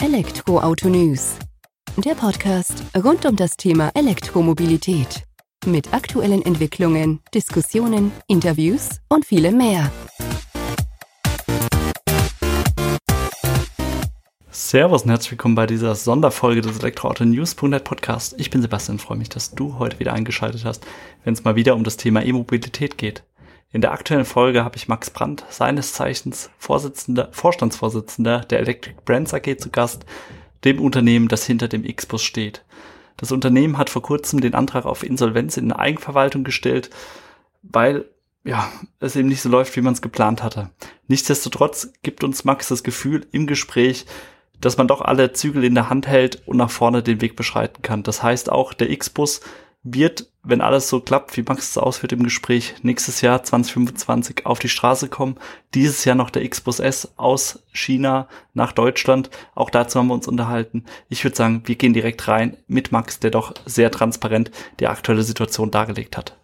Elektroauto News. Der Podcast rund um das Thema Elektromobilität. Mit aktuellen Entwicklungen, Diskussionen, Interviews und vielem mehr. Servus und herzlich willkommen bei dieser Sonderfolge des Elektroauto-News.net Podcast. Ich bin Sebastian freue mich, dass du heute wieder eingeschaltet hast, wenn es mal wieder um das Thema E-Mobilität geht. In der aktuellen Folge habe ich Max Brandt, seines Zeichens Vorsitzender, Vorstandsvorsitzender der Electric Brands AG zu Gast, dem Unternehmen, das hinter dem X-Bus steht. Das Unternehmen hat vor kurzem den Antrag auf Insolvenz in Eigenverwaltung gestellt, weil ja, es eben nicht so läuft, wie man es geplant hatte. Nichtsdestotrotz gibt uns Max das Gefühl im Gespräch, dass man doch alle Zügel in der Hand hält und nach vorne den Weg beschreiten kann. Das heißt auch, der X-Bus wird, wenn alles so klappt, wie Max es ausführt im Gespräch, nächstes Jahr 2025 auf die Straße kommen. Dieses Jahr noch der X-Bus S aus China nach Deutschland. Auch dazu haben wir uns unterhalten. Ich würde sagen, wir gehen direkt rein mit Max, der doch sehr transparent die aktuelle Situation dargelegt hat.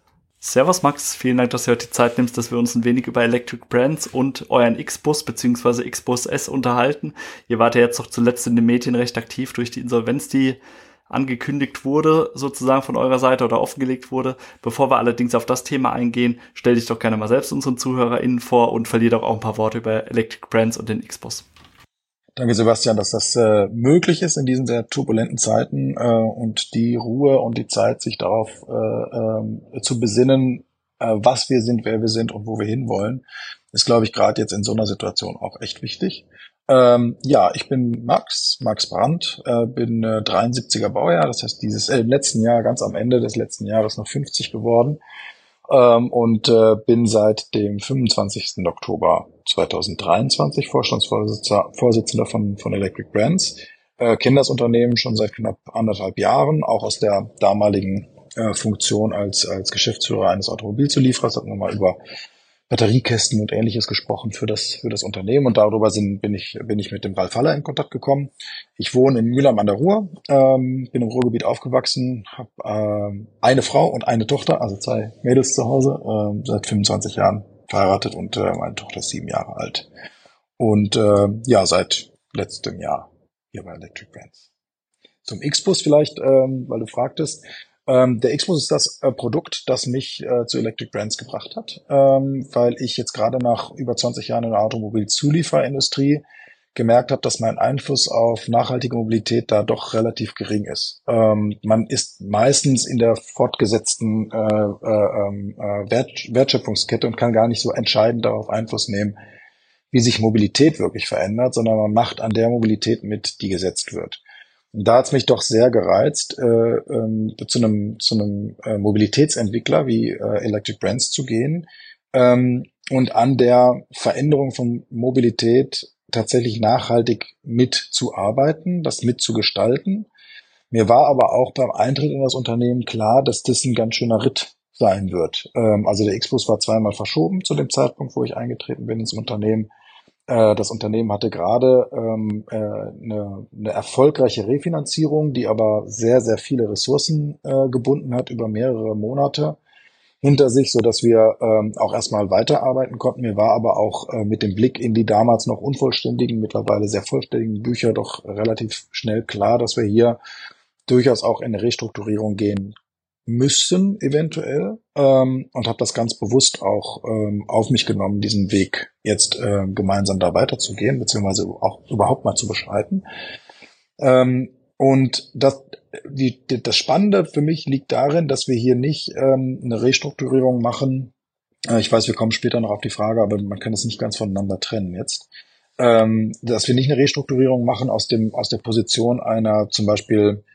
Servus Max, vielen Dank, dass du heute die Zeit nimmst, dass wir uns ein wenig über Electric Brands und euren X-Bus bzw. X-Bus S unterhalten. Ihr wart ja jetzt noch zuletzt in den Medien recht aktiv durch die Insolvenz, die angekündigt wurde, sozusagen von eurer Seite oder offengelegt wurde. Bevor wir allerdings auf das Thema eingehen, stell dich doch gerne mal selbst unseren ZuhörerInnen vor und verlier doch auch ein paar Worte über Electric Brands und den X-Bus. Danke, Sebastian, dass das äh, möglich ist in diesen sehr turbulenten Zeiten äh, und die Ruhe und die Zeit, sich darauf äh, äh, zu besinnen, äh, was wir sind, wer wir sind und wo wir hinwollen, ist, glaube ich, gerade jetzt in so einer Situation auch echt wichtig. Ähm, ja, ich bin Max, Max Brandt, äh, bin äh, 73er Baujahr, das heißt dieses äh, im letzten Jahr, ganz am Ende des letzten Jahres noch 50 geworden ähm, und äh, bin seit dem 25. Oktober 2023 Vorstandsvorsitzender von, von Electric Brands. Äh, kenne das Unternehmen schon seit knapp anderthalb Jahren, auch aus der damaligen äh, Funktion als, als Geschäftsführer eines Automobilzulieferers, hatten wir mal über Batteriekästen und ähnliches gesprochen für das, für das Unternehmen und darüber sind, bin ich, bin ich mit dem Ralf Haller in Kontakt gekommen. Ich wohne in Mülheim an der Ruhr, ähm, bin im Ruhrgebiet aufgewachsen, habe ähm, eine Frau und eine Tochter, also zwei Mädels zu Hause, ähm, seit 25 Jahren verheiratet und äh, meine Tochter ist sieben Jahre alt. Und äh, ja, seit letztem Jahr hier bei Electric Brands. Zum X-Bus vielleicht, ähm, weil du fragtest. Ähm, der Xbus ist das äh, Produkt, das mich äh, zu Electric Brands gebracht hat, ähm, weil ich jetzt gerade nach über 20 Jahren in der Automobilzulieferindustrie gemerkt habe, dass mein Einfluss auf nachhaltige Mobilität da doch relativ gering ist. Ähm, man ist meistens in der fortgesetzten äh, äh, ähm, äh, Wert, Wertschöpfungskette und kann gar nicht so entscheidend darauf Einfluss nehmen, wie sich Mobilität wirklich verändert, sondern man macht an der Mobilität mit, die gesetzt wird. Da hat es mich doch sehr gereizt, äh, ähm, zu einem, zu äh, Mobilitätsentwickler wie äh, Electric Brands zu gehen ähm, und an der Veränderung von Mobilität tatsächlich nachhaltig mitzuarbeiten, das mitzugestalten. Mir war aber auch beim Eintritt in das Unternehmen klar, dass das ein ganz schöner Ritt sein wird. Ähm, also der X-Bus war zweimal verschoben zu dem Zeitpunkt, wo ich eingetreten bin ins Unternehmen. Äh, das Unternehmen hatte gerade ähm, äh, eine, eine erfolgreiche Refinanzierung, die aber sehr, sehr viele Ressourcen äh, gebunden hat über mehrere Monate hinter sich, so dass wir ähm, auch erstmal weiterarbeiten konnten. Mir war aber auch äh, mit dem Blick in die damals noch unvollständigen, mittlerweile sehr vollständigen Bücher doch relativ schnell klar, dass wir hier durchaus auch in eine Restrukturierung gehen müssen, eventuell, ähm, und habe das ganz bewusst auch ähm, auf mich genommen, diesen Weg jetzt äh, gemeinsam da weiterzugehen, beziehungsweise auch überhaupt mal zu beschreiten. Ähm, und das, die, die, das Spannende für mich liegt darin, dass wir hier nicht ähm, eine Restrukturierung machen. Äh, ich weiß, wir kommen später noch auf die Frage, aber man kann es nicht ganz voneinander trennen jetzt. Ähm, dass wir nicht eine Restrukturierung machen aus dem aus der Position einer zum Beispiel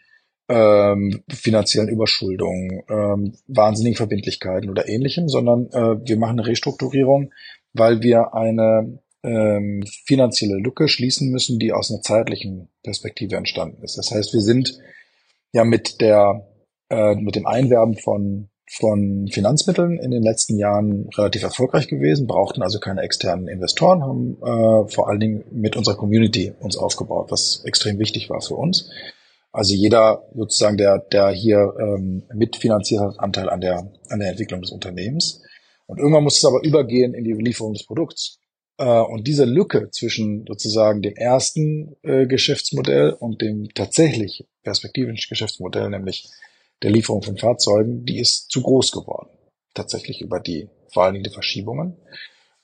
ähm, finanziellen Überschuldung, ähm, wahnsinnigen Verbindlichkeiten oder ähnlichem, sondern äh, wir machen eine Restrukturierung, weil wir eine ähm, finanzielle Lücke schließen müssen, die aus einer zeitlichen Perspektive entstanden ist. Das heißt, wir sind ja mit der äh, mit dem Einwerben von von Finanzmitteln in den letzten Jahren relativ erfolgreich gewesen, brauchten also keine externen Investoren, haben äh, vor allen Dingen mit unserer Community uns aufgebaut, was extrem wichtig war für uns. Also jeder sozusagen, der, der hier ähm, mitfinanziert hat, Anteil an der, an der Entwicklung des Unternehmens. Und irgendwann muss es aber übergehen in die Lieferung des Produkts. Äh, und diese Lücke zwischen sozusagen dem ersten äh, Geschäftsmodell und dem tatsächlich perspektivischen Geschäftsmodell, nämlich der Lieferung von Fahrzeugen, die ist zu groß geworden. Tatsächlich über die, vor allen Dingen die Verschiebungen.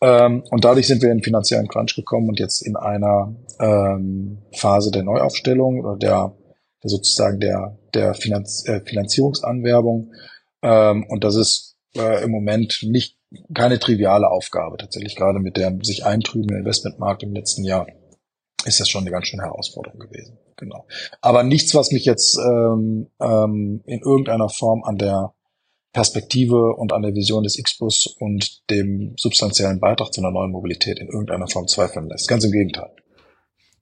Ähm, und dadurch sind wir in finanziellen Crunch gekommen und jetzt in einer ähm, Phase der Neuaufstellung oder der, der sozusagen der, der Finanz, äh, Finanzierungsanwerbung. Ähm, und das ist äh, im Moment nicht keine triviale Aufgabe. Tatsächlich gerade mit dem sich eintrübenden Investmentmarkt im letzten Jahr ist das schon eine ganz schöne Herausforderung gewesen. Genau. Aber nichts, was mich jetzt ähm, ähm, in irgendeiner Form an der Perspektive und an der Vision des X-Bus und dem substanziellen Beitrag zu einer neuen Mobilität in irgendeiner Form zweifeln lässt. Ganz im Gegenteil.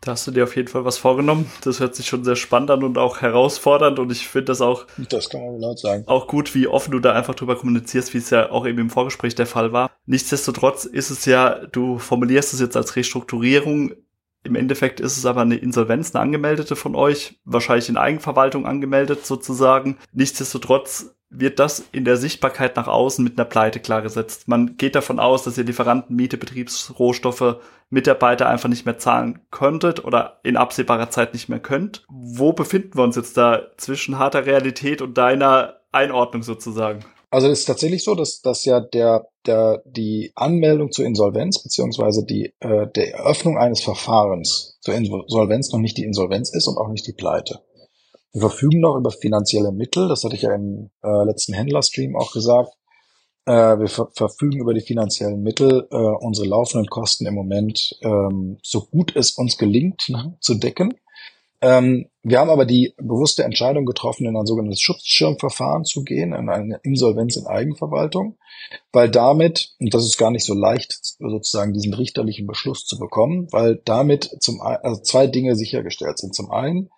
Da hast du dir auf jeden Fall was vorgenommen. Das hört sich schon sehr spannend an und auch herausfordernd und ich finde das auch. Das kann man laut sagen. Auch gut, wie offen du da einfach drüber kommunizierst, wie es ja auch eben im Vorgespräch der Fall war. Nichtsdestotrotz ist es ja, du formulierst es jetzt als Restrukturierung. Im Endeffekt ist es aber eine Insolvenz, eine angemeldete von euch, wahrscheinlich in Eigenverwaltung angemeldet sozusagen. Nichtsdestotrotz wird das in der Sichtbarkeit nach außen mit einer Pleite klargesetzt. Man geht davon aus, dass ihr Lieferanten, Miete, Betriebsrohstoffe, Mitarbeiter einfach nicht mehr zahlen könntet oder in absehbarer Zeit nicht mehr könnt. Wo befinden wir uns jetzt da zwischen harter Realität und deiner Einordnung sozusagen? Also es ist tatsächlich so, dass, dass ja der, der, die Anmeldung zur Insolvenz beziehungsweise die äh, der Eröffnung eines Verfahrens zur Insolvenz noch nicht die Insolvenz ist und auch nicht die Pleite. Wir verfügen noch über finanzielle Mittel, das hatte ich ja im äh, letzten Händlerstream auch gesagt. Äh, wir ver verfügen über die finanziellen Mittel, äh, unsere laufenden Kosten im Moment ähm, so gut es uns gelingt ne, zu decken. Ähm, wir haben aber die bewusste Entscheidung getroffen, in ein sogenanntes Schutzschirmverfahren zu gehen, in eine Insolvenz in Eigenverwaltung, weil damit, und das ist gar nicht so leicht, sozusagen diesen richterlichen Beschluss zu bekommen, weil damit zum, also zwei Dinge sichergestellt sind. Zum einen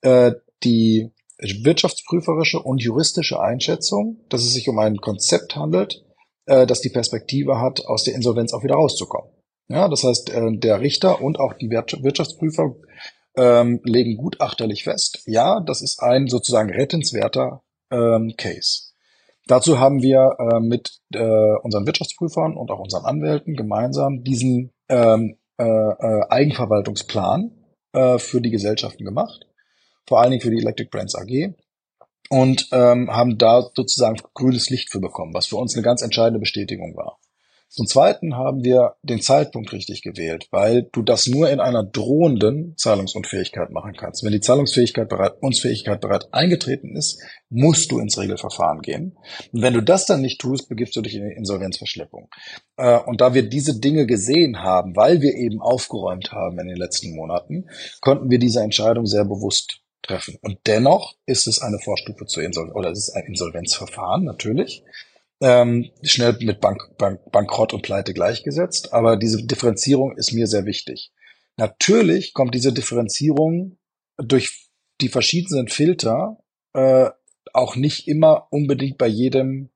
äh, die wirtschaftsprüferische und juristische Einschätzung, dass es sich um ein Konzept handelt, äh, das die Perspektive hat, aus der Insolvenz auch wieder rauszukommen. Ja, das heißt, äh, der Richter und auch die Wirtschaftsprüfer ähm, legen gutachterlich fest, ja, das ist ein sozusagen rettenswerter ähm, Case. Dazu haben wir äh, mit äh, unseren Wirtschaftsprüfern und auch unseren Anwälten gemeinsam diesen ähm, äh, äh, Eigenverwaltungsplan äh, für die Gesellschaften gemacht vor allen Dingen für die Electric Brands AG und ähm, haben da sozusagen grünes Licht für bekommen, was für uns eine ganz entscheidende Bestätigung war. Zum Zweiten haben wir den Zeitpunkt richtig gewählt, weil du das nur in einer drohenden Zahlungsunfähigkeit machen kannst. Wenn die Zahlungsfähigkeit bereit, Unfähigkeit bereits eingetreten ist, musst du ins Regelverfahren gehen. Und wenn du das dann nicht tust, begibst du dich in die Insolvenzverschleppung. Äh, und da wir diese Dinge gesehen haben, weil wir eben aufgeräumt haben in den letzten Monaten, konnten wir diese Entscheidung sehr bewusst treffen. Und dennoch ist es eine Vorstufe zur Insolvenz, oder es ist ein Insolvenzverfahren natürlich, ähm, schnell mit Bank, Bank, Bankrott und Pleite gleichgesetzt, aber diese Differenzierung ist mir sehr wichtig. Natürlich kommt diese Differenzierung durch die verschiedenen Filter äh, auch nicht immer unbedingt bei jedem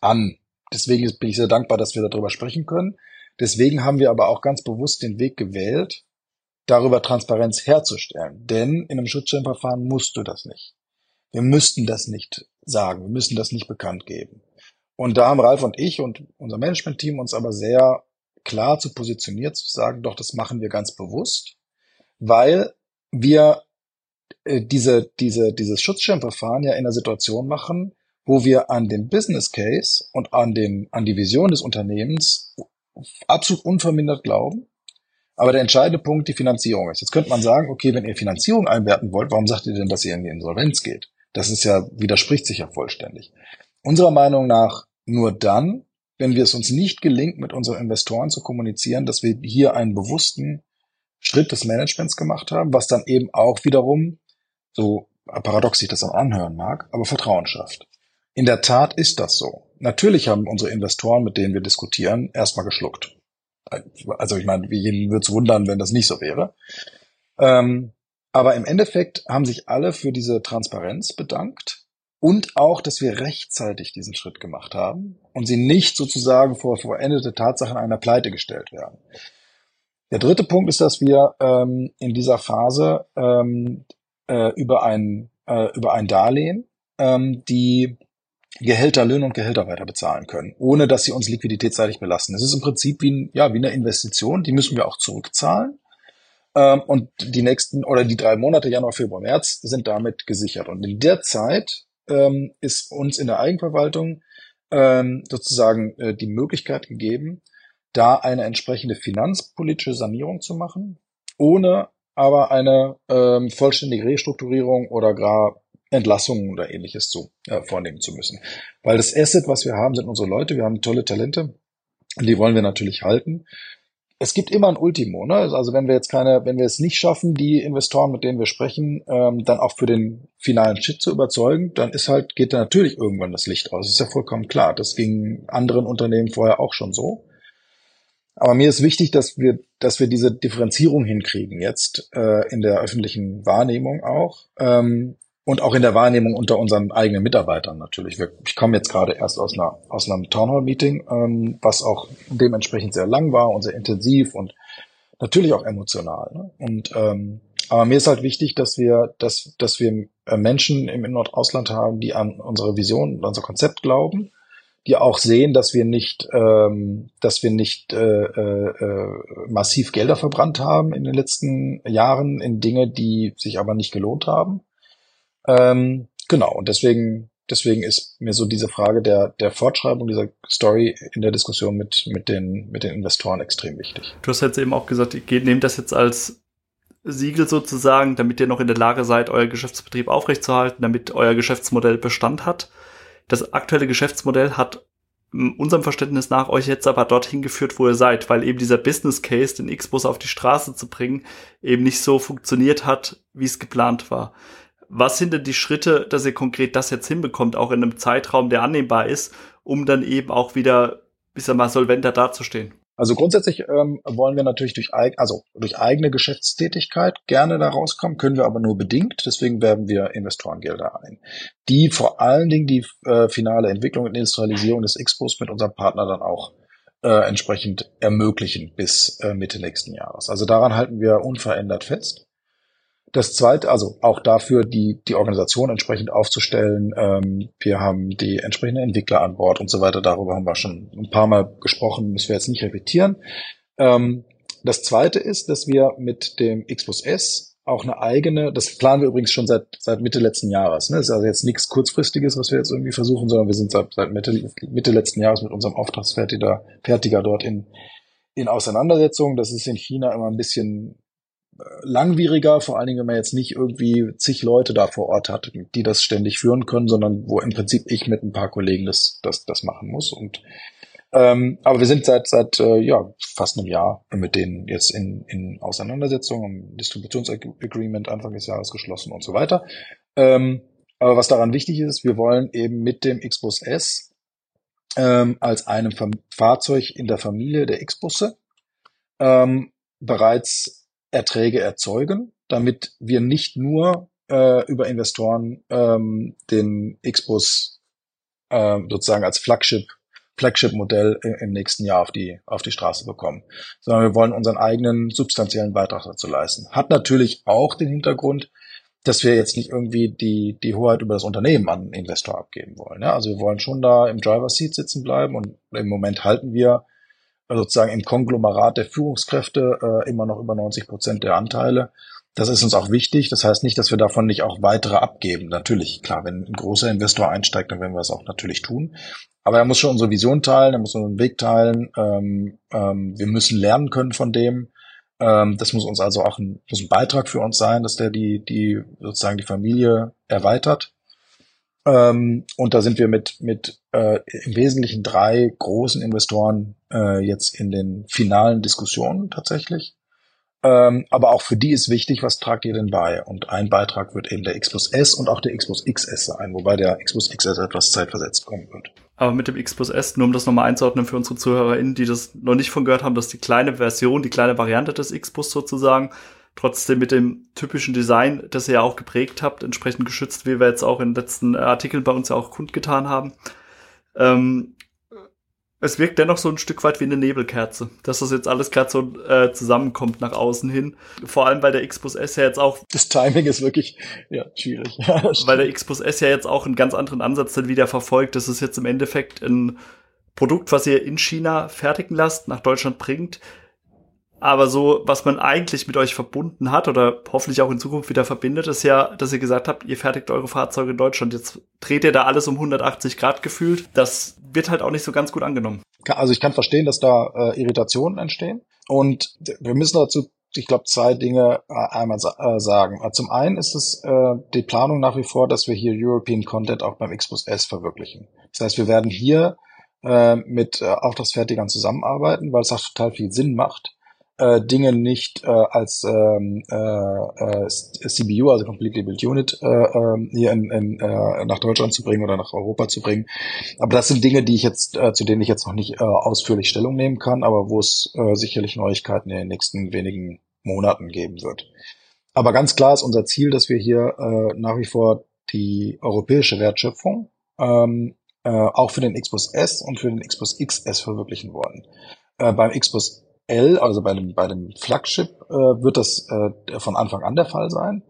an. Deswegen bin ich sehr dankbar, dass wir darüber sprechen können. Deswegen haben wir aber auch ganz bewusst den Weg gewählt, darüber Transparenz herzustellen. Denn in einem Schutzschirmverfahren musst du das nicht. Wir müssten das nicht sagen, wir müssen das nicht bekannt geben. Und da haben Ralf und ich und unser Management-Team uns aber sehr klar zu positioniert, zu sagen, doch, das machen wir ganz bewusst, weil wir äh, diese, diese, dieses Schutzschirmverfahren ja in einer Situation machen, wo wir an den Business Case und an den, an die Vision des Unternehmens absolut unvermindert glauben aber der entscheidende Punkt die Finanzierung ist. Jetzt könnte man sagen, okay, wenn ihr Finanzierung einwerten wollt, warum sagt ihr denn, dass ihr in die Insolvenz geht? Das ist ja, widerspricht sich ja vollständig. Unserer Meinung nach nur dann, wenn wir es uns nicht gelingt, mit unseren Investoren zu kommunizieren, dass wir hier einen bewussten Schritt des Managements gemacht haben, was dann eben auch wiederum, so paradox sich das dann anhören mag, aber Vertrauen schafft. In der Tat ist das so. Natürlich haben unsere Investoren, mit denen wir diskutieren, erstmal geschluckt. Also ich meine, jeden würde es wundern, wenn das nicht so wäre. Ähm, aber im Endeffekt haben sich alle für diese Transparenz bedankt und auch, dass wir rechtzeitig diesen Schritt gemacht haben und sie nicht sozusagen vor vollendete Tatsachen einer Pleite gestellt werden. Der dritte Punkt ist, dass wir ähm, in dieser Phase ähm, äh, über ein äh, über ein Darlehen ähm, die Gehälter, Löhne und Gehälter weiter bezahlen können, ohne dass sie uns liquiditätsseitig belasten. Es ist im Prinzip wie, ein, ja, wie eine Investition, die müssen wir auch zurückzahlen. Ähm, und die nächsten oder die drei Monate, Januar, Februar, März, sind damit gesichert. Und in der Zeit ähm, ist uns in der Eigenverwaltung ähm, sozusagen äh, die Möglichkeit gegeben, da eine entsprechende finanzpolitische Sanierung zu machen, ohne aber eine ähm, vollständige Restrukturierung oder gar Entlassungen oder ähnliches zu äh, vornehmen zu müssen. Weil das Asset, was wir haben, sind unsere Leute. Wir haben tolle Talente. Und die wollen wir natürlich halten. Es gibt immer ein Ultimo, ne? Also wenn wir jetzt keine, wenn wir es nicht schaffen, die Investoren, mit denen wir sprechen, ähm, dann auch für den finalen Shit zu überzeugen, dann ist halt, geht da natürlich irgendwann das Licht aus. Das ist ja vollkommen klar. Das ging anderen Unternehmen vorher auch schon so. Aber mir ist wichtig, dass wir, dass wir diese Differenzierung hinkriegen jetzt äh, in der öffentlichen Wahrnehmung auch ähm, und auch in der Wahrnehmung unter unseren eigenen Mitarbeitern natürlich. Ich komme jetzt gerade erst aus einer aus einem Townhall-Meeting, ähm, was auch dementsprechend sehr lang war und sehr intensiv und natürlich auch emotional. Ne? Und ähm, aber mir ist halt wichtig, dass wir, dass, dass wir äh, Menschen im Nordausland haben, die an unsere Vision und unser Konzept glauben die auch sehen, dass wir nicht, ähm, dass wir nicht äh, äh, massiv Gelder verbrannt haben in den letzten Jahren in Dinge, die sich aber nicht gelohnt haben. Ähm, genau, und deswegen, deswegen ist mir so diese Frage der, der Fortschreibung dieser Story in der Diskussion mit, mit, den, mit den Investoren extrem wichtig. Du hast jetzt eben auch gesagt, ihr nehmt das jetzt als Siegel sozusagen, damit ihr noch in der Lage seid, euer Geschäftsbetrieb aufrechtzuerhalten, damit euer Geschäftsmodell Bestand hat das aktuelle Geschäftsmodell hat unserem Verständnis nach euch jetzt aber dorthin geführt, wo ihr seid, weil eben dieser Business Case, den X-Bus auf die Straße zu bringen, eben nicht so funktioniert hat, wie es geplant war. Was sind denn die Schritte, dass ihr konkret das jetzt hinbekommt, auch in einem Zeitraum, der annehmbar ist, um dann eben auch wieder, ich sag mal, solventer dazustehen? Also grundsätzlich ähm, wollen wir natürlich durch, also durch eigene Geschäftstätigkeit gerne da rauskommen, können wir aber nur bedingt. Deswegen werben wir Investorengelder ein, die vor allen Dingen die äh, finale Entwicklung und Industrialisierung des Expos mit unserem Partner dann auch äh, entsprechend ermöglichen bis äh, Mitte nächsten Jahres. Also daran halten wir unverändert fest. Das zweite, also auch dafür die, die Organisation entsprechend aufzustellen. Ähm, wir haben die entsprechenden Entwickler an Bord und so weiter. Darüber haben wir schon ein paar Mal gesprochen, müssen wir jetzt nicht repetieren. Ähm, das zweite ist, dass wir mit dem Xbus S auch eine eigene, das planen wir übrigens schon seit, seit Mitte letzten Jahres. Ne? Das ist also jetzt nichts kurzfristiges, was wir jetzt irgendwie versuchen, sondern wir sind seit, seit Mitte, Mitte letzten Jahres mit unserem Auftragsfertiger Fertiger dort in, in Auseinandersetzung. Das ist in China immer ein bisschen langwieriger, vor allen Dingen, wenn man jetzt nicht irgendwie zig Leute da vor Ort hat, die das ständig führen können, sondern wo im Prinzip ich mit ein paar Kollegen das, das, das machen muss. Und ähm, aber wir sind seit seit äh, ja fast einem Jahr mit denen jetzt in, in Auseinandersetzung, im Distributionsagreement Anfang des Jahres geschlossen und so weiter. Ähm, aber was daran wichtig ist, wir wollen eben mit dem Xbus S ähm, als einem Fahrzeug in der Familie der Xbusse ähm, bereits Erträge erzeugen, damit wir nicht nur äh, über Investoren ähm, den Xbus äh, sozusagen als Flagship Flagship-Modell im nächsten Jahr auf die, auf die Straße bekommen, sondern wir wollen unseren eigenen substanziellen Beitrag dazu leisten. Hat natürlich auch den Hintergrund, dass wir jetzt nicht irgendwie die, die Hoheit über das Unternehmen an einen Investor abgeben wollen. Ja? Also wir wollen schon da im Driver Seat sitzen bleiben und im Moment halten wir sozusagen im Konglomerat der Führungskräfte äh, immer noch über 90 Prozent der Anteile. Das ist uns auch wichtig. Das heißt nicht, dass wir davon nicht auch weitere abgeben. Natürlich, klar, wenn ein großer Investor einsteigt, dann werden wir es auch natürlich tun. Aber er muss schon unsere Vision teilen, er muss unseren Weg teilen. Ähm, ähm, wir müssen lernen können von dem. Ähm, das muss uns also auch ein, muss ein Beitrag für uns sein, dass der die, die sozusagen die Familie erweitert. Ähm, und da sind wir mit, mit äh, im Wesentlichen drei großen Investoren äh, jetzt in den finalen Diskussionen tatsächlich. Ähm, aber auch für die ist wichtig, was tragt ihr denn bei? Und ein Beitrag wird eben der Xbus S und auch der Xbus XS sein, wobei der Xbus XS etwas zeitversetzt kommen wird. Aber mit dem Xbus S, nur um das nochmal einzuordnen für unsere ZuhörerInnen, die das noch nicht von gehört haben, dass die kleine Version, die kleine Variante des Xbus sozusagen trotzdem mit dem typischen Design, das ihr ja auch geprägt habt, entsprechend geschützt, wie wir jetzt auch in den letzten Artikeln bei uns ja auch kundgetan haben. Ähm, es wirkt dennoch so ein Stück weit wie eine Nebelkerze, dass das jetzt alles gerade so äh, zusammenkommt nach außen hin. Vor allem, weil der Xbus S ja jetzt auch. Das Timing ist wirklich ja, schwierig. weil der Xbus S ja jetzt auch einen ganz anderen Ansatz dann wieder verfolgt. Das ist jetzt im Endeffekt ein Produkt, was ihr in China fertigen lasst, nach Deutschland bringt. Aber so, was man eigentlich mit euch verbunden hat oder hoffentlich auch in Zukunft wieder verbindet, ist ja, dass ihr gesagt habt, ihr fertigt eure Fahrzeuge in Deutschland. Jetzt dreht ihr da alles um 180 Grad gefühlt. Das wird halt auch nicht so ganz gut angenommen. Also ich kann verstehen, dass da äh, Irritationen entstehen. Und wir müssen dazu, ich glaube, zwei Dinge äh, einmal sa äh, sagen. Also zum einen ist es äh, die Planung nach wie vor, dass wir hier European Content auch beim Xbus S verwirklichen. Das heißt, wir werden hier äh, mit äh, Auftragsfertigern zusammenarbeiten, weil es auch total viel Sinn macht äh, Dinge nicht äh, als ähm, äh, äh, CBU, also Completely Built Unit, äh, äh, hier in, in, äh, nach Deutschland zu bringen oder nach Europa zu bringen. Aber das sind Dinge, die ich jetzt, äh, zu denen ich jetzt noch nicht äh, ausführlich Stellung nehmen kann, aber wo es äh, sicherlich Neuigkeiten in den nächsten wenigen Monaten geben wird. Aber ganz klar ist unser Ziel, dass wir hier äh, nach wie vor die europäische Wertschöpfung ähm, äh, auch für den Xbus S und für den Xbus XS verwirklichen wollen. Äh, beim Xbus L, also bei dem, bei dem Flagship, äh, wird das äh, von Anfang an der Fall sein,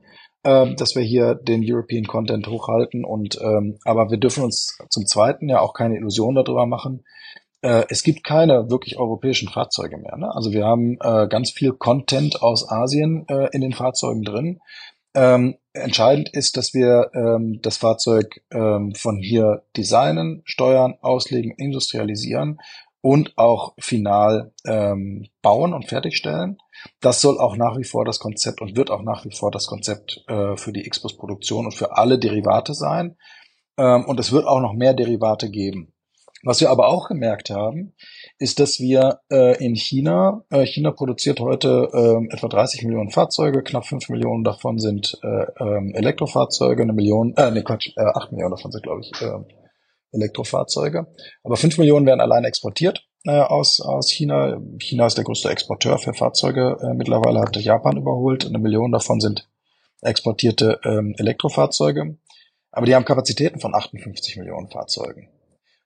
äh, dass wir hier den European Content hochhalten. Und ähm, aber wir dürfen uns zum Zweiten ja auch keine Illusion darüber machen. Äh, es gibt keine wirklich europäischen Fahrzeuge mehr. Ne? Also wir haben äh, ganz viel Content aus Asien äh, in den Fahrzeugen drin. Ähm, entscheidend ist, dass wir ähm, das Fahrzeug ähm, von hier designen, steuern, auslegen, industrialisieren und auch final ähm, bauen und fertigstellen. Das soll auch nach wie vor das Konzept und wird auch nach wie vor das Konzept äh, für die Xbus-Produktion und für alle Derivate sein. Ähm, und es wird auch noch mehr Derivate geben. Was wir aber auch gemerkt haben, ist, dass wir äh, in China, äh, China produziert heute äh, etwa 30 Millionen Fahrzeuge, knapp 5 Millionen davon sind äh, ähm, Elektrofahrzeuge, eine Million, äh, nee, Quatsch, äh, 8 Millionen davon sind, glaube ich, äh, Elektrofahrzeuge. Aber fünf Millionen werden allein exportiert äh, aus, aus China. China ist der größte Exporteur für Fahrzeuge. Äh, mittlerweile hat Japan überholt. Eine Million davon sind exportierte ähm, Elektrofahrzeuge. Aber die haben Kapazitäten von 58 Millionen Fahrzeugen.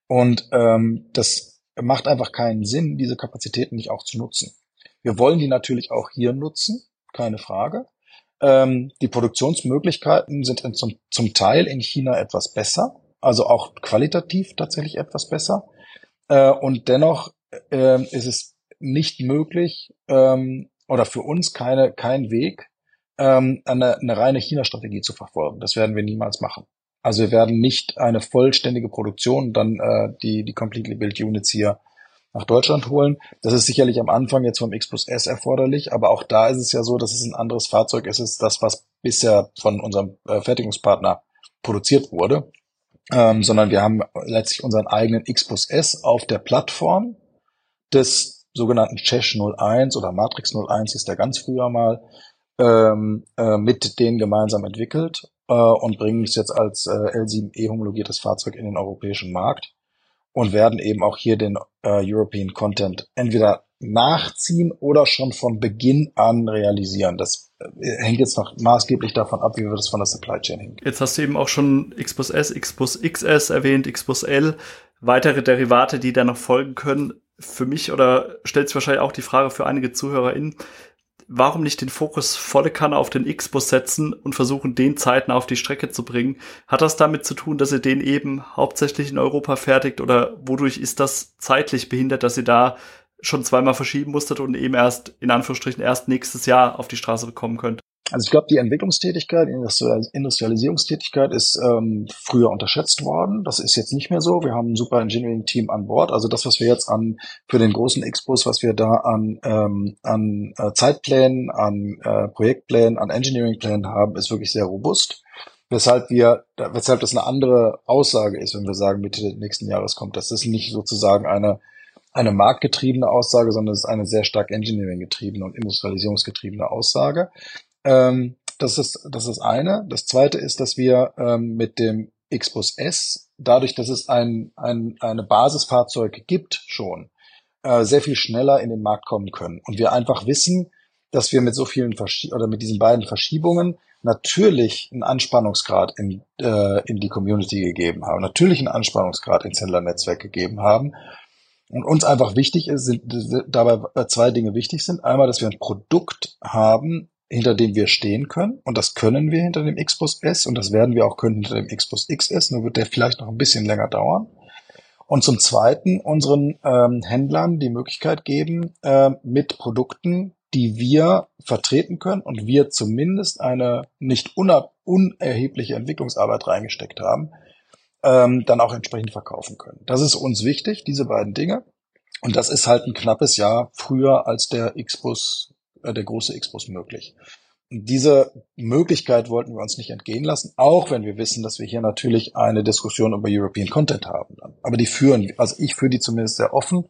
Und ähm, das macht einfach keinen Sinn, diese Kapazitäten nicht auch zu nutzen. Wir wollen die natürlich auch hier nutzen, keine Frage. Ähm, die Produktionsmöglichkeiten sind in, zum, zum Teil in China etwas besser also auch qualitativ tatsächlich etwas besser. Äh, und dennoch äh, ist es nicht möglich ähm, oder für uns keine, kein Weg, ähm, eine, eine reine China-Strategie zu verfolgen. Das werden wir niemals machen. Also wir werden nicht eine vollständige Produktion, dann äh, die, die Completely Built Units hier nach Deutschland holen. Das ist sicherlich am Anfang jetzt vom X Plus S erforderlich, aber auch da ist es ja so, dass es ein anderes Fahrzeug ist, ist das, was bisher von unserem äh, Fertigungspartner produziert wurde ähm, sondern wir haben letztlich unseren eigenen Xbus S auf der Plattform des sogenannten Chesh 01 oder Matrix 01 ist der ganz früher mal ähm, äh, mit denen gemeinsam entwickelt äh, und bringen es jetzt als äh, L7E homologiertes Fahrzeug in den europäischen Markt und werden eben auch hier den äh, European Content entweder nachziehen oder schon von Beginn an realisieren. Das hängt jetzt noch maßgeblich davon ab, wie wir das von der Supply Chain hängen. Jetzt hast du eben auch schon Xbus S, Xbus XS erwähnt, Xbus L, weitere Derivate, die da noch folgen können. Für mich oder stellt sich wahrscheinlich auch die Frage für einige ZuhörerInnen, warum nicht den Fokus volle Kanne auf den X-Bus setzen und versuchen, den Zeiten auf die Strecke zu bringen? Hat das damit zu tun, dass ihr den eben hauptsächlich in Europa fertigt oder wodurch ist das zeitlich behindert, dass ihr da schon zweimal verschieben musstet und eben erst, in Anführungsstrichen, erst nächstes Jahr auf die Straße bekommen könnt? Also ich glaube, die Entwicklungstätigkeit, die Industrialisierungstätigkeit ist ähm, früher unterschätzt worden. Das ist jetzt nicht mehr so. Wir haben ein super Engineering-Team an Bord. Also das, was wir jetzt an für den großen Expos, was wir da an, ähm, an äh, Zeitplänen, an äh, Projektplänen, an Engineering-Plänen haben, ist wirklich sehr robust. Weshalb wir, weshalb das eine andere Aussage ist, wenn wir sagen, Mitte nächsten Jahres kommt. Das ist nicht sozusagen eine eine marktgetriebene Aussage, sondern es ist eine sehr stark Engineering-getriebene und Industrialisierungsgetriebene Aussage. Ähm, das ist das ist eine. Das zweite ist, dass wir ähm, mit dem Xbus S, dadurch, dass es ein, ein eine Basisfahrzeug gibt schon, äh, sehr viel schneller in den Markt kommen können. Und wir einfach wissen, dass wir mit so vielen Verschi oder mit diesen beiden Verschiebungen natürlich einen Anspannungsgrad in, äh, in die Community gegeben haben, natürlich einen Anspannungsgrad ins Händlernetzwerk gegeben haben Und uns einfach wichtig ist, sind, dabei zwei Dinge wichtig sind. Einmal, dass wir ein Produkt haben, hinter dem wir stehen können. Und das können wir hinter dem Xbox S und das werden wir auch können hinter dem Xbox XS. Nur wird der vielleicht noch ein bisschen länger dauern. Und zum Zweiten unseren ähm, Händlern die Möglichkeit geben, äh, mit Produkten, die wir vertreten können und wir zumindest eine nicht unerhebliche Entwicklungsarbeit reingesteckt haben, ähm, dann auch entsprechend verkaufen können. Das ist uns wichtig, diese beiden Dinge. Und das ist halt ein knappes Jahr früher als der Xbox äh, der große Xbus möglich. Diese Möglichkeit wollten wir uns nicht entgehen lassen, auch wenn wir wissen, dass wir hier natürlich eine Diskussion über European Content haben. Aber die führen, also ich führe die zumindest sehr offen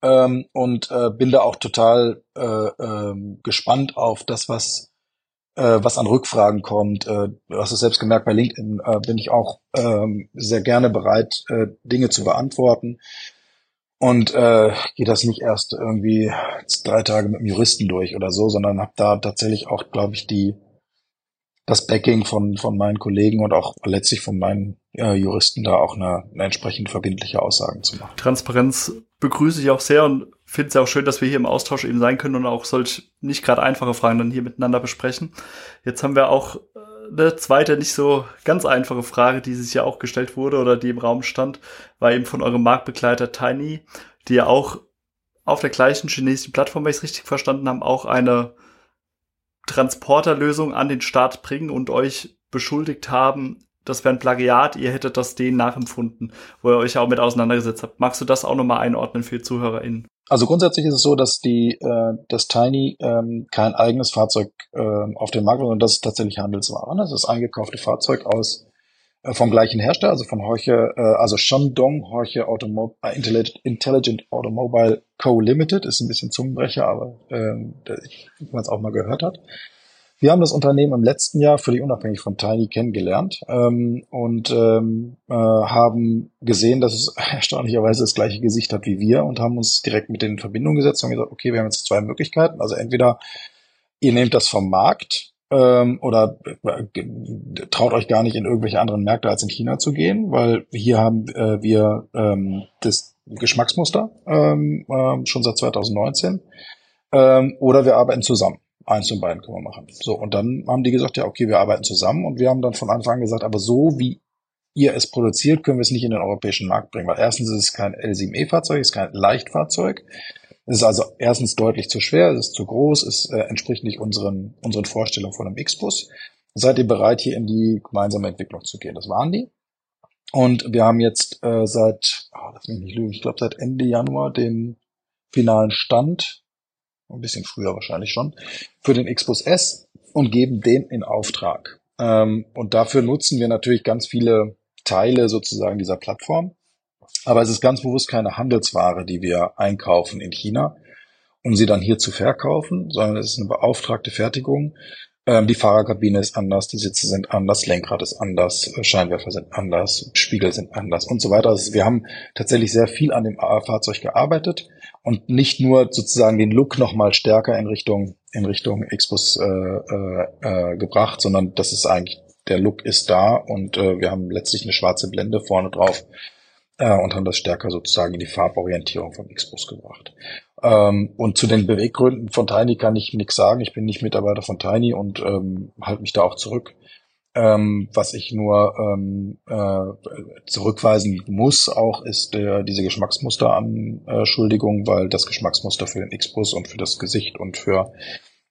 ähm, und äh, bin da auch total äh, äh, gespannt auf das, was äh, was an Rückfragen kommt. Äh, du hast es selbst gemerkt, bei LinkedIn bin ich auch ähm, sehr gerne bereit, Dinge zu beantworten und äh, gehe das nicht erst irgendwie drei Tage mit dem Juristen durch oder so, sondern habe da tatsächlich auch, glaube ich, die das Backing von von meinen Kollegen und auch letztlich von meinen äh, Juristen da auch eine, eine entsprechend verbindliche Aussagen zu machen. Transparenz begrüße ich auch sehr und finde es auch schön, dass wir hier im Austausch eben sein können und auch solch nicht gerade einfache Fragen dann hier miteinander besprechen. Jetzt haben wir auch eine zweite, nicht so ganz einfache Frage, die sich ja auch gestellt wurde oder die im Raum stand, war eben von eurem Marktbegleiter Tiny, die ja auch auf der gleichen chinesischen Plattform, wenn ich es richtig verstanden habe, auch eine Transporterlösung an den Start bringen und euch beschuldigt haben, das wäre ein Plagiat, ihr hättet das denen nachempfunden, wo ihr euch auch mit auseinandergesetzt habt. Magst du das auch nochmal einordnen für die ZuhörerInnen? Also grundsätzlich ist es so, dass die äh, das Tiny ähm, kein eigenes Fahrzeug äh, auf dem Markt und das ist tatsächlich Handelsware. Das ist eingekaufte Fahrzeug aus äh, vom gleichen Hersteller, also von Horche, äh, also Shandong Horche Automo äh, Intelligent Automobile Co. Limited, ist ein bisschen Zungenbrecher, aber äh, ich, man es auch mal gehört hat. Wir haben das Unternehmen im letzten Jahr völlig unabhängig von Tiny kennengelernt ähm, und ähm, äh, haben gesehen, dass es erstaunlicherweise das gleiche Gesicht hat wie wir und haben uns direkt mit denen in Verbindung gesetzt und gesagt, okay, wir haben jetzt zwei Möglichkeiten. Also entweder ihr nehmt das vom Markt ähm, oder äh, traut euch gar nicht in irgendwelche anderen Märkte als in China zu gehen, weil hier haben äh, wir ähm, das Geschmacksmuster ähm, äh, schon seit 2019 ähm, oder wir arbeiten zusammen. Eins und beiden können wir machen. So, und dann haben die gesagt, ja, okay, wir arbeiten zusammen und wir haben dann von Anfang an gesagt, aber so wie ihr es produziert, können wir es nicht in den europäischen Markt bringen, weil erstens ist es kein L7E-Fahrzeug, es ist kein Leichtfahrzeug. Es ist also erstens deutlich zu schwer, es ist zu groß, es äh, entspricht nicht unseren, unseren Vorstellungen von einem X-Bus. Seid ihr bereit, hier in die gemeinsame Entwicklung zu gehen? Das waren die. Und wir haben jetzt äh, seit, oh, lass mich nicht lügen, ich glaube seit Ende Januar den finalen Stand ein bisschen früher wahrscheinlich schon, für den Xbus S und geben den in Auftrag. Ähm, und dafür nutzen wir natürlich ganz viele Teile sozusagen dieser Plattform. Aber es ist ganz bewusst keine Handelsware, die wir einkaufen in China, um sie dann hier zu verkaufen, sondern es ist eine beauftragte Fertigung. Ähm, die Fahrerkabine ist anders, die Sitze sind anders, Lenkrad ist anders, Scheinwerfer sind anders, Spiegel sind anders und so weiter. Also wir haben tatsächlich sehr viel an dem Fahrzeug gearbeitet und nicht nur sozusagen den Look nochmal stärker in Richtung in Richtung Xbus äh, äh, äh, gebracht, sondern das ist eigentlich der Look ist da und äh, wir haben letztlich eine schwarze Blende vorne drauf äh, und haben das stärker sozusagen in die Farborientierung vom Xbus gebracht. Ähm, und zu den Beweggründen von Tiny kann ich nichts sagen. Ich bin nicht Mitarbeiter von Tiny und ähm, halte mich da auch zurück. Ähm, was ich nur ähm, äh, zurückweisen muss auch, ist der, diese Geschmacksmusteranschuldigung, weil das Geschmacksmuster für den X-Bus und für das Gesicht und für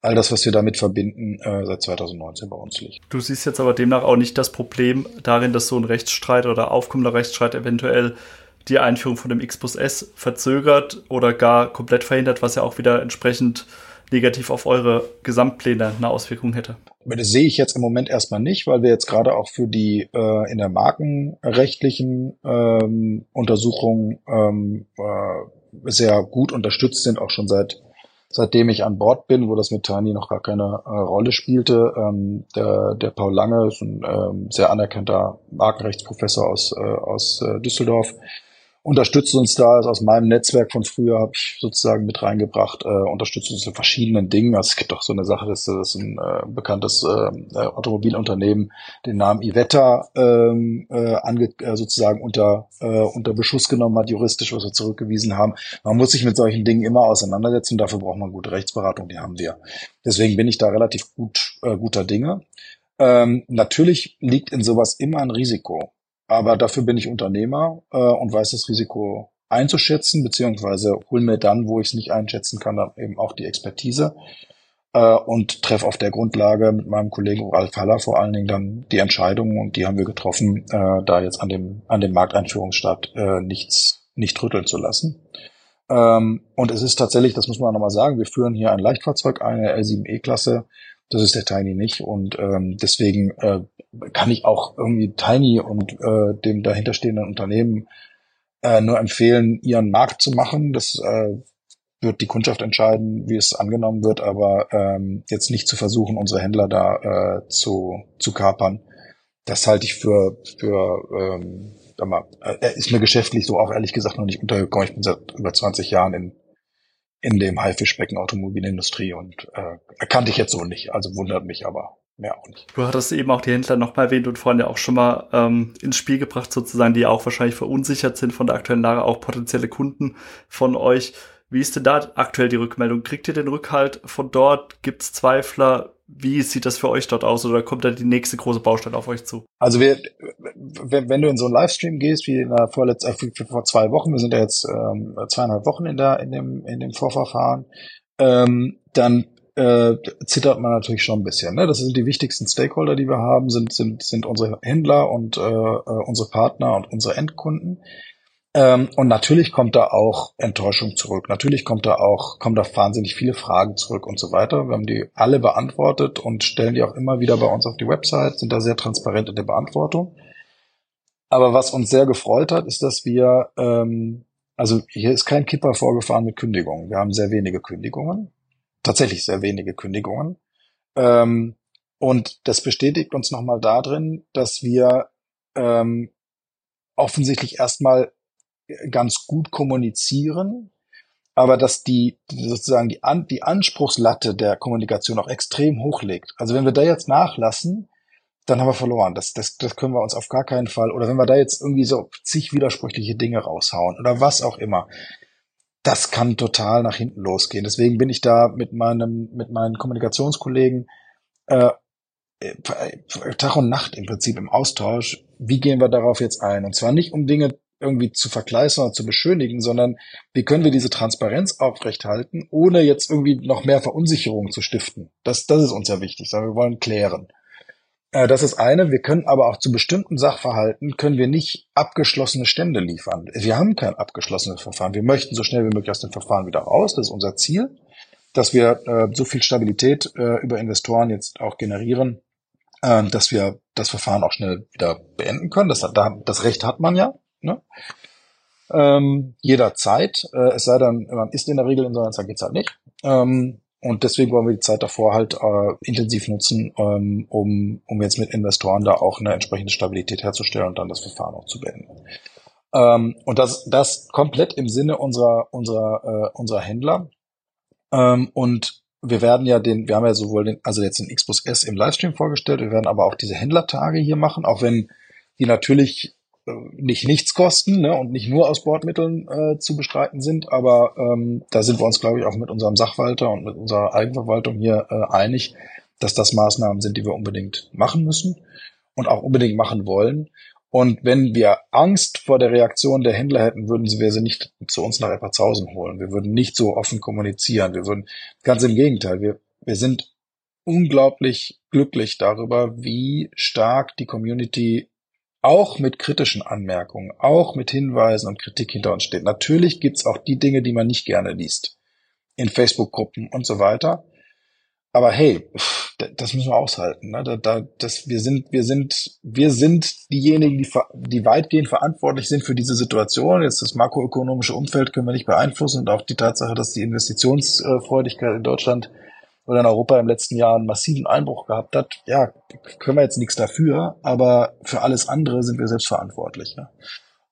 all das, was wir damit verbinden, äh, seit 2019 bei uns liegt. Du siehst jetzt aber demnach auch nicht das Problem darin, dass so ein Rechtsstreit oder aufkommender Rechtsstreit eventuell die Einführung von dem X-Bus S verzögert oder gar komplett verhindert, was ja auch wieder entsprechend negativ auf eure Gesamtpläne eine Auswirkung hätte. Das sehe ich jetzt im Moment erstmal nicht, weil wir jetzt gerade auch für die äh, in der markenrechtlichen ähm, Untersuchung ähm, äh, sehr gut unterstützt sind, auch schon seit seitdem ich an Bord bin, wo das mit Tani noch gar keine äh, Rolle spielte. Ähm, der, der Paul Lange ist ein ähm, sehr anerkannter Markenrechtsprofessor aus, äh, aus äh, Düsseldorf unterstützt uns da, also aus meinem Netzwerk von früher habe ich sozusagen mit reingebracht, äh, unterstützt uns in verschiedenen Dingen. Also es gibt auch so eine Sache, dass das ein äh, bekanntes äh, Automobilunternehmen den Namen Ivetta ähm, äh, ange, äh, sozusagen unter, äh, unter Beschuss genommen hat, juristisch, was wir zurückgewiesen haben. Man muss sich mit solchen Dingen immer auseinandersetzen, dafür braucht man gute Rechtsberatung, die haben wir. Deswegen bin ich da relativ gut äh, guter Dinge. Ähm, natürlich liegt in sowas immer ein Risiko. Aber dafür bin ich Unternehmer äh, und weiß das Risiko einzuschätzen, beziehungsweise hol mir dann, wo ich es nicht einschätzen kann, dann eben auch die Expertise äh, und treffe auf der Grundlage mit meinem Kollegen Ralf Haller vor allen Dingen dann die Entscheidungen und die haben wir getroffen, äh, da jetzt an dem, an dem Markteinführungsstart äh, nichts nicht rütteln zu lassen. Ähm, und es ist tatsächlich, das muss man nochmal sagen, wir führen hier ein Leichtfahrzeug, eine L7E-Klasse, das ist der Tiny nicht und ähm, deswegen äh, kann ich auch irgendwie Tiny und äh, dem dahinterstehenden Unternehmen äh, nur empfehlen, ihren Markt zu machen. Das äh, wird die Kundschaft entscheiden, wie es angenommen wird, aber ähm, jetzt nicht zu versuchen, unsere Händler da äh, zu, zu kapern. Das halte ich für, für ähm, sag mal, äh, ist mir geschäftlich so auch ehrlich gesagt noch nicht untergekommen. Ich bin seit über 20 Jahren in in dem Haifischbecken Automobilindustrie und äh, erkannte ich jetzt so nicht. Also wundert mich aber mehr auch nicht. Du hattest eben auch die Händler nochmal erwähnt und vorhin ja auch schon mal ähm, ins Spiel gebracht, sozusagen, die auch wahrscheinlich verunsichert sind von der aktuellen Lage, auch potenzielle Kunden von euch. Wie ist denn da aktuell die Rückmeldung? Kriegt ihr den Rückhalt von dort? Gibt es Zweifler? Wie sieht das für euch dort aus oder kommt da die nächste große Baustelle auf euch zu? Also wir, wenn, wenn du in so einen Livestream gehst, wie in der vorletzten, äh, vor zwei Wochen, wir sind ja jetzt ähm, zweieinhalb Wochen in der, in dem, in dem Vorverfahren, ähm, dann äh, zittert man natürlich schon ein bisschen. Ne? Das sind die wichtigsten Stakeholder, die wir haben, sind, sind, sind unsere Händler und äh, äh unsere Partner und unsere Endkunden. Ähm, und natürlich kommt da auch Enttäuschung zurück. Natürlich kommt da auch, kommen da wahnsinnig viele Fragen zurück und so weiter. Wir haben die alle beantwortet und stellen die auch immer wieder bei uns auf die Website, sind da sehr transparent in der Beantwortung. Aber was uns sehr gefreut hat, ist, dass wir, ähm, also hier ist kein Kipper vorgefahren mit Kündigungen. Wir haben sehr wenige Kündigungen. Tatsächlich sehr wenige Kündigungen. Ähm, und das bestätigt uns nochmal darin, dass wir ähm, offensichtlich erstmal ganz gut kommunizieren, aber dass die sozusagen die, An die Anspruchslatte der Kommunikation auch extrem hoch liegt. Also wenn wir da jetzt nachlassen, dann haben wir verloren. Das, das, das können wir uns auf gar keinen Fall. Oder wenn wir da jetzt irgendwie so zig widersprüchliche Dinge raushauen oder was auch immer, das kann total nach hinten losgehen. Deswegen bin ich da mit meinem, mit meinen Kommunikationskollegen äh, äh Tag und Nacht im Prinzip im Austausch. Wie gehen wir darauf jetzt ein? Und zwar nicht um Dinge irgendwie zu verkleistern oder zu beschönigen, sondern wie können wir diese Transparenz aufrechthalten, ohne jetzt irgendwie noch mehr Verunsicherung zu stiften. Das, das ist uns ja wichtig, sondern wir wollen klären. Äh, das ist eine. Wir können aber auch zu bestimmten Sachverhalten können wir nicht abgeschlossene Stände liefern. Wir haben kein abgeschlossenes Verfahren. Wir möchten so schnell wie möglich aus dem Verfahren wieder raus. Das ist unser Ziel, dass wir äh, so viel Stabilität äh, über Investoren jetzt auch generieren, äh, dass wir das Verfahren auch schnell wieder beenden können. Das, das Recht hat man ja. Ne? Ähm, jederzeit, äh, es sei denn, man ist in der Regel in so einer Zeit geht's halt nicht. Ähm, und deswegen wollen wir die Zeit davor halt äh, intensiv nutzen, ähm, um, um jetzt mit Investoren da auch eine entsprechende Stabilität herzustellen und dann das Verfahren auch zu beenden. Ähm, und das, das komplett im Sinne unserer, unserer, äh, unserer Händler. Ähm, und wir werden ja den, wir haben ja sowohl den, also jetzt den Xbus S im Livestream vorgestellt, wir werden aber auch diese Händlertage hier machen, auch wenn die natürlich nicht nichts kosten ne, und nicht nur aus Bordmitteln äh, zu bestreiten sind, aber ähm, da sind wir uns, glaube ich, auch mit unserem Sachwalter und mit unserer Eigenverwaltung hier äh, einig, dass das Maßnahmen sind, die wir unbedingt machen müssen und auch unbedingt machen wollen. Und wenn wir Angst vor der Reaktion der Händler hätten, würden wir sie nicht zu uns nach Epperzhausen holen. Wir würden nicht so offen kommunizieren. Wir würden, ganz im Gegenteil, wir, wir sind unglaublich glücklich darüber, wie stark die Community auch mit kritischen Anmerkungen, auch mit Hinweisen und Kritik hinter uns steht. Natürlich gibt's auch die Dinge, die man nicht gerne liest. In Facebook-Gruppen und so weiter. Aber hey, das müssen wir aushalten. Ne? Da, da, das, wir sind, wir sind, wir sind diejenigen, die, die weitgehend verantwortlich sind für diese Situation. Jetzt das makroökonomische Umfeld können wir nicht beeinflussen und auch die Tatsache, dass die Investitionsfreudigkeit in Deutschland oder in Europa im letzten Jahr einen massiven Einbruch gehabt hat, ja, können wir jetzt nichts dafür, aber für alles andere sind wir selbst verantwortlich. Ja.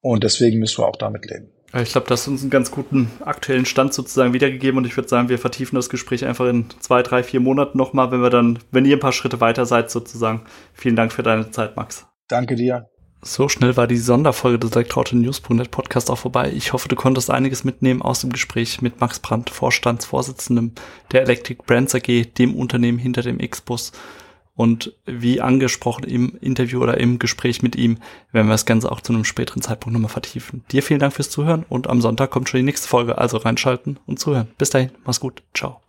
Und deswegen müssen wir auch damit leben. Ich glaube, das hat uns einen ganz guten aktuellen Stand sozusagen wiedergegeben und ich würde sagen, wir vertiefen das Gespräch einfach in zwei, drei, vier Monaten nochmal, wenn wir dann, wenn ihr ein paar Schritte weiter seid sozusagen. Vielen Dank für deine Zeit, Max. Danke dir. So schnell war die Sonderfolge des Elektroauto-News.net Podcast auch vorbei. Ich hoffe, du konntest einiges mitnehmen aus dem Gespräch mit Max Brandt, Vorstandsvorsitzendem der Electric Brands AG, dem Unternehmen hinter dem X-Bus. Und wie angesprochen im Interview oder im Gespräch mit ihm, werden wir das Ganze auch zu einem späteren Zeitpunkt nochmal vertiefen. Dir vielen Dank fürs Zuhören und am Sonntag kommt schon die nächste Folge. Also reinschalten und zuhören. Bis dahin, mach's gut. Ciao.